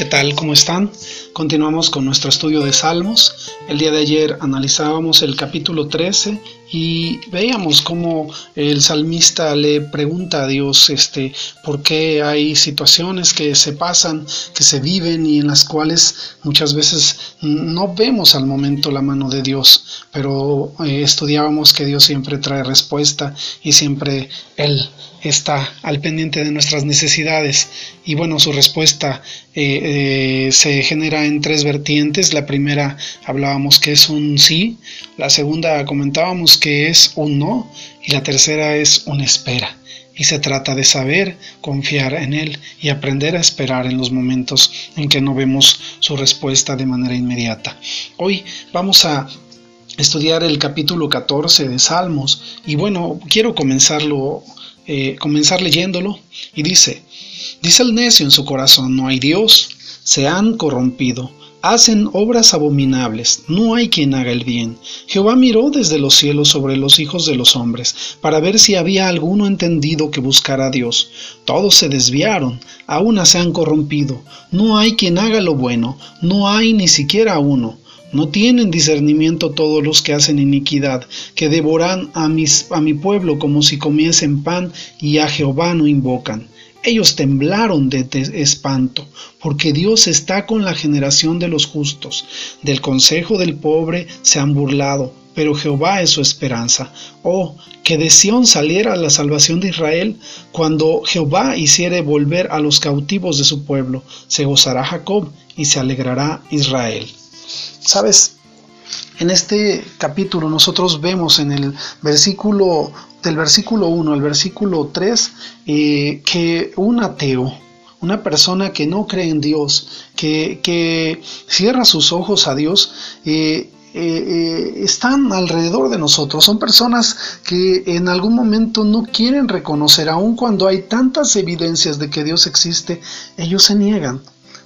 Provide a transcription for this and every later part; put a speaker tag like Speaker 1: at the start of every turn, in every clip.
Speaker 1: ¿Qué tal? ¿Cómo están? Continuamos con nuestro estudio de Salmos. El día de ayer analizábamos el capítulo 13 y veíamos cómo el salmista le pregunta a Dios este, por qué hay situaciones que se pasan, que se viven y en las cuales muchas veces no vemos al momento la mano de Dios, pero eh, estudiábamos que Dios siempre trae respuesta y siempre Él está al pendiente de nuestras necesidades. Y bueno su respuesta eh, eh, se genera en tres vertientes. La primera hablábamos que es un sí. La segunda comentábamos que es un no y la tercera es una espera y se trata de saber confiar en Él y aprender a esperar en los momentos en que no vemos su respuesta de manera inmediata. Hoy vamos a estudiar el capítulo 14 de Salmos y bueno, quiero comenzarlo eh, comenzar leyéndolo y dice, dice el necio en su corazón, no hay Dios, se han corrompido, hacen obras abominables, no hay quien haga el bien. Jehová miró desde los cielos sobre los hijos de los hombres, para ver si había alguno entendido que buscara a Dios. Todos se desviaron, aún se han corrompido, no hay quien haga lo bueno, no hay ni siquiera uno. No tienen discernimiento todos los que hacen iniquidad, que devoran a, a mi pueblo como si comiesen pan y a Jehová no invocan. Ellos temblaron de espanto, porque Dios está con la generación de los justos. Del consejo del pobre se han burlado, pero Jehová es su esperanza. Oh, que de Sión saliera la salvación de Israel, cuando Jehová hiciere volver a los cautivos de su pueblo, se gozará Jacob y se alegrará Israel. Sabes, en este capítulo nosotros vemos en el versículo del versículo 1 al versículo 3 eh, que un ateo, una persona que no cree en Dios, que, cierra sus ojos a Dios, eh, eh, están alrededor de nosotros. Son personas que en algún momento no quieren reconocer, aun cuando hay tantas evidencias de que Dios existe, ellos se niegan.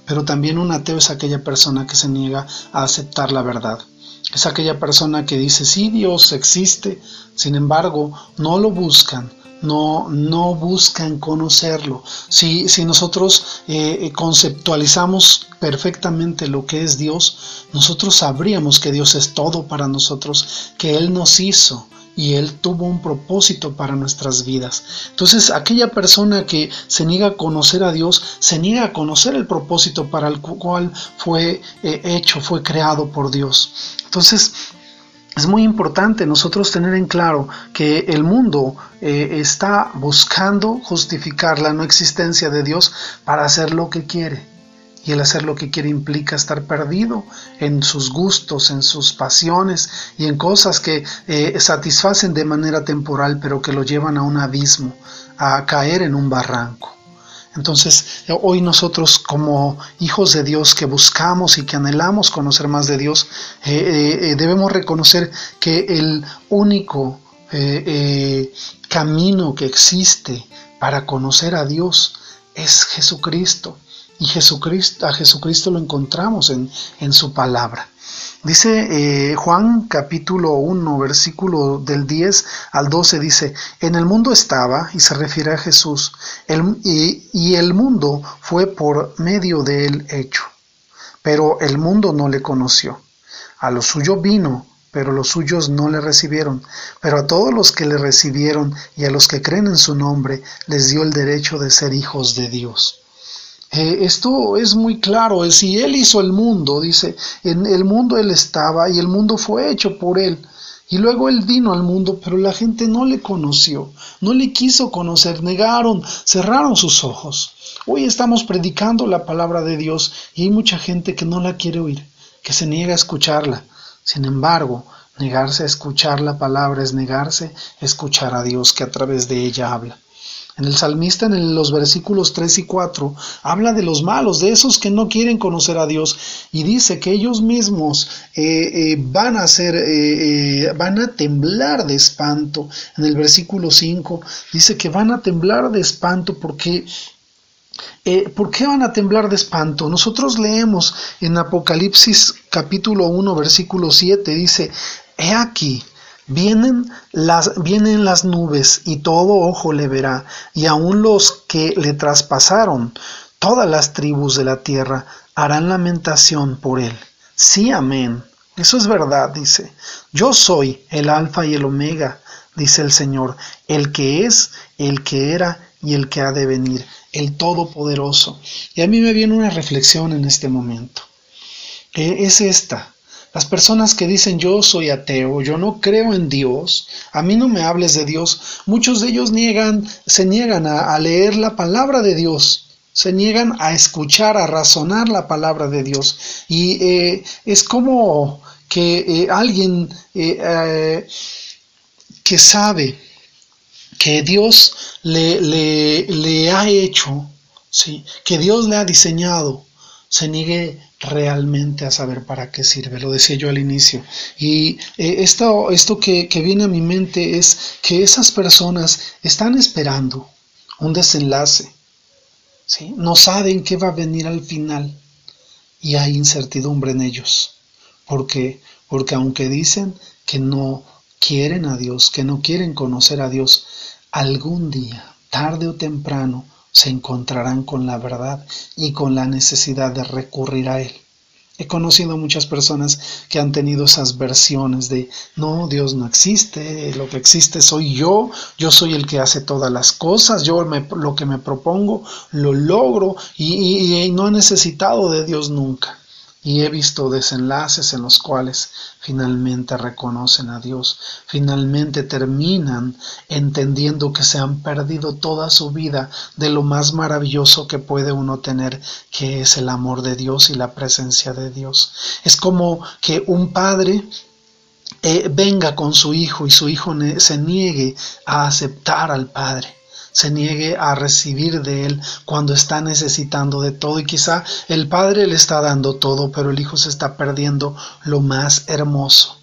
Speaker 1: Pero también un ateo es aquella persona que se niega a aceptar la verdad. Es aquella persona que dice, sí, Dios existe, sin embargo, no lo buscan, no, no buscan conocerlo. Si, si nosotros eh, conceptualizamos perfectamente lo que es Dios, nosotros sabríamos que Dios es todo para nosotros, que Él nos hizo, y Él tuvo un propósito para nuestras vidas. Entonces, aquella persona que se niega a conocer a Dios, se niega a conocer el propósito para el cual fue eh, hecho, fue creado por Dios. Entonces, es muy importante nosotros tener en claro que el mundo eh, está buscando justificar la no existencia de Dios para hacer lo que quiere y el hacer lo que quiere implica estar perdido en sus gustos, en sus pasiones y en cosas que eh, satisfacen de manera temporal pero que lo llevan a un abismo, a caer en un barranco. Entonces, hoy nosotros como hijos de Dios que buscamos y que anhelamos conocer más de Dios, eh, eh, debemos reconocer que el único camino que existe para conocer a Dios es Jesucristo. Y Jesucristo, a Jesucristo lo encontramos en, en su palabra. Dice eh, Juan capítulo 1, versículo del 10 al 12, dice, en el mundo estaba, y se refiere a Jesús, el, y, y el mundo fue por medio de él hecho, pero el mundo no le conoció. A lo suyo vino, pero los suyos no le recibieron. Pero a todos los que le recibieron y a los que creen en su nombre, les dio el derecho de ser hijos de Dios. Eh, esto es muy claro, si Él hizo el mundo, dice, en el mundo Él estaba y el mundo fue hecho por Él. Y luego Él vino al mundo, pero la gente no le conoció, no le quiso conocer, negaron, cerraron sus ojos. Hoy estamos predicando la palabra de Dios y hay mucha gente que no la quiere oír, que se niega a escucharla. Sin embargo, negarse a escuchar la palabra es negarse a escuchar a Dios que a través de ella habla. En el salmista, en los versículos 3 y 4, habla de los malos, de esos que no quieren conocer a Dios, y dice que ellos mismos eh, eh, van a ser, eh, van a temblar de espanto. En el versículo 5 dice que van a temblar de espanto porque ¿Por qué van a temblar de espanto? Nosotros leemos en Apocalipsis capítulo 1 versículo 7, dice, He aquí, Vienen las, vienen las nubes y todo ojo le verá, y aun los que le traspasaron, todas las tribus de la tierra, harán lamentación por él. Sí, amén. Eso es verdad, dice. Yo soy el alfa y el omega, dice el Señor, el que es, el que era y el que ha de venir, el Todopoderoso. Y a mí me viene una reflexión en este momento. es esta. Las personas que dicen yo soy ateo, yo no creo en Dios, a mí no me hables de Dios, muchos de ellos niegan, se niegan a, leer la palabra de Dios, se niegan a escuchar, a razonar la palabra de Dios. Y eh, es como que eh, alguien eh, que sabe que Dios le, le, ha hecho, ¿sí? que Dios le ha diseñado, se niegue realmente a saber para qué sirve. Lo decía yo al inicio. Y eh, esto, que, que viene a mi mente es que esas personas están esperando un desenlace. ¿sí? No saben qué va a venir al final. Y hay incertidumbre en ellos. ¿Por qué? Porque aunque dicen que no quieren a Dios, que no quieren conocer a Dios, algún día, tarde o temprano, se encontrarán con la verdad y con la necesidad de recurrir a Él. He conocido muchas personas que han tenido esas versiones de, no, Dios no existe, lo que existe soy yo, yo soy el que hace todas las cosas, yo lo que me propongo lo logro y, y no he necesitado de Dios nunca y he visto desenlaces en los cuales finalmente reconocen a Dios, finalmente terminan entendiendo que se han perdido toda su vida de lo más maravilloso que puede uno tener, que es el amor de Dios y la presencia de Dios. Es como que un padre eh, venga con su hijo y su hijo se niegue a aceptar al padre se niegue a recibir de Él cuando está necesitando de todo. Y quizá el Padre le está dando todo, pero el Hijo se está perdiendo lo más hermoso,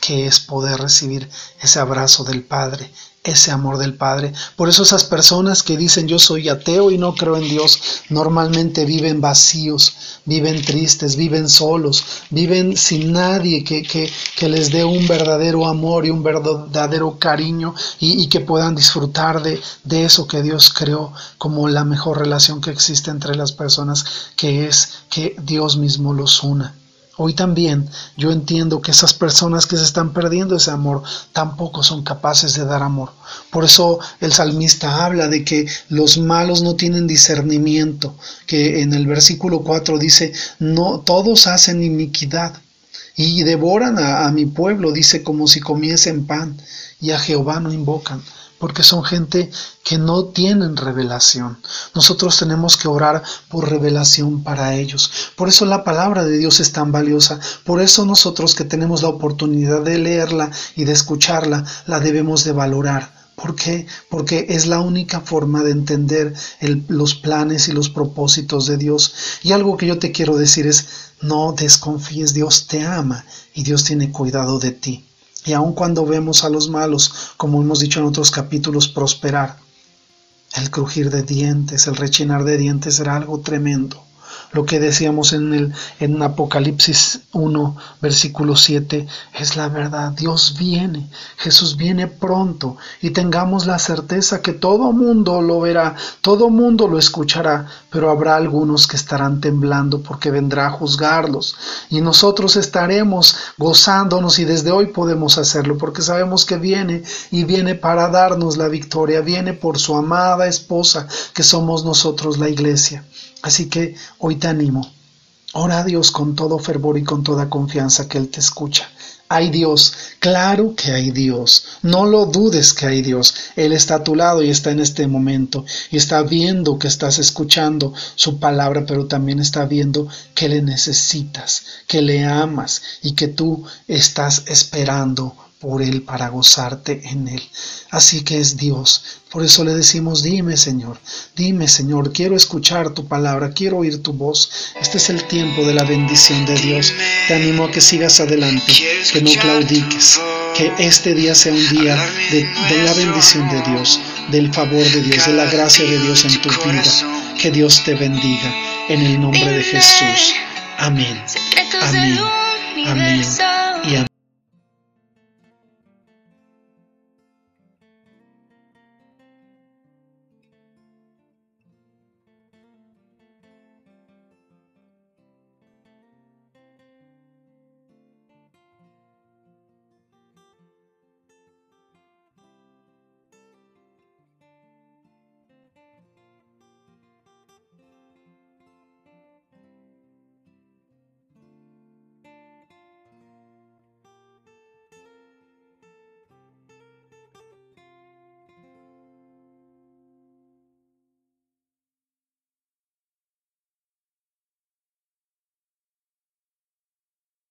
Speaker 1: que es poder recibir ese abrazo del Padre, ese amor del Padre. Por eso esas personas que dicen yo soy ateo y no creo en Dios, normalmente viven vacíos, viven tristes, viven solos, viven sin nadie que, que, que les dé un verdadero amor y un verdadero cariño y, y que puedan disfrutar de, de eso que Dios creó como la mejor relación que existe entre las personas, que es que Dios mismo los una. Hoy también yo entiendo que esas personas que se están perdiendo ese amor tampoco son capaces de dar amor. Por eso el salmista habla de que los malos no tienen discernimiento, que en el versículo 4 dice, no, todos hacen iniquidad y devoran a, a mi pueblo, dice, como si comiesen pan, y a Jehová no invocan porque son gente que no tienen revelación. Nosotros tenemos que orar por revelación para ellos. Por eso la palabra de Dios es tan valiosa. Por eso nosotros que tenemos la oportunidad de leerla y de escucharla, la debemos de valorar. ¿Por qué? Porque es la única forma de entender los planes y los propósitos de Dios. Y algo que yo te quiero decir es, no desconfíes, Dios te ama y Dios tiene cuidado de ti. Y aun cuando vemos a los malos, como hemos dicho en otros capítulos, prosperar, el crujir de dientes, el rechinar de dientes era algo tremendo lo que decíamos en el en Apocalipsis 1 versículo 7 es la verdad Dios viene Jesús viene pronto y tengamos la certeza que todo mundo lo verá todo mundo lo escuchará pero habrá algunos que estarán temblando porque vendrá a juzgarlos. Y nosotros estaremos gozándonos y desde hoy podemos hacerlo porque sabemos que viene y viene para darnos la victoria viene por su amada esposa que somos nosotros la iglesia Así que hoy te animo. Ora a Dios con todo fervor y con toda confianza que Él te escucha. Hay Dios, claro que hay Dios. No lo dudes que hay Dios. Él está a tu lado y está en este momento y está viendo que estás escuchando su palabra, pero también está viendo que le necesitas, que le amas y que tú estás esperando por Él para gozarte en Él. Así que es Dios. Por eso le decimos, dime Señor, dime Señor, quiero escuchar tu palabra, quiero oír tu voz. Este es el tiempo de la bendición de Dios. Te animo a que sigas adelante, que no claudiques, que este día sea un día de, la bendición de Dios, del favor de Dios, de la gracia de Dios en tu vida. Que Dios te bendiga en el nombre de Jesús. Amén. Amén. Amén.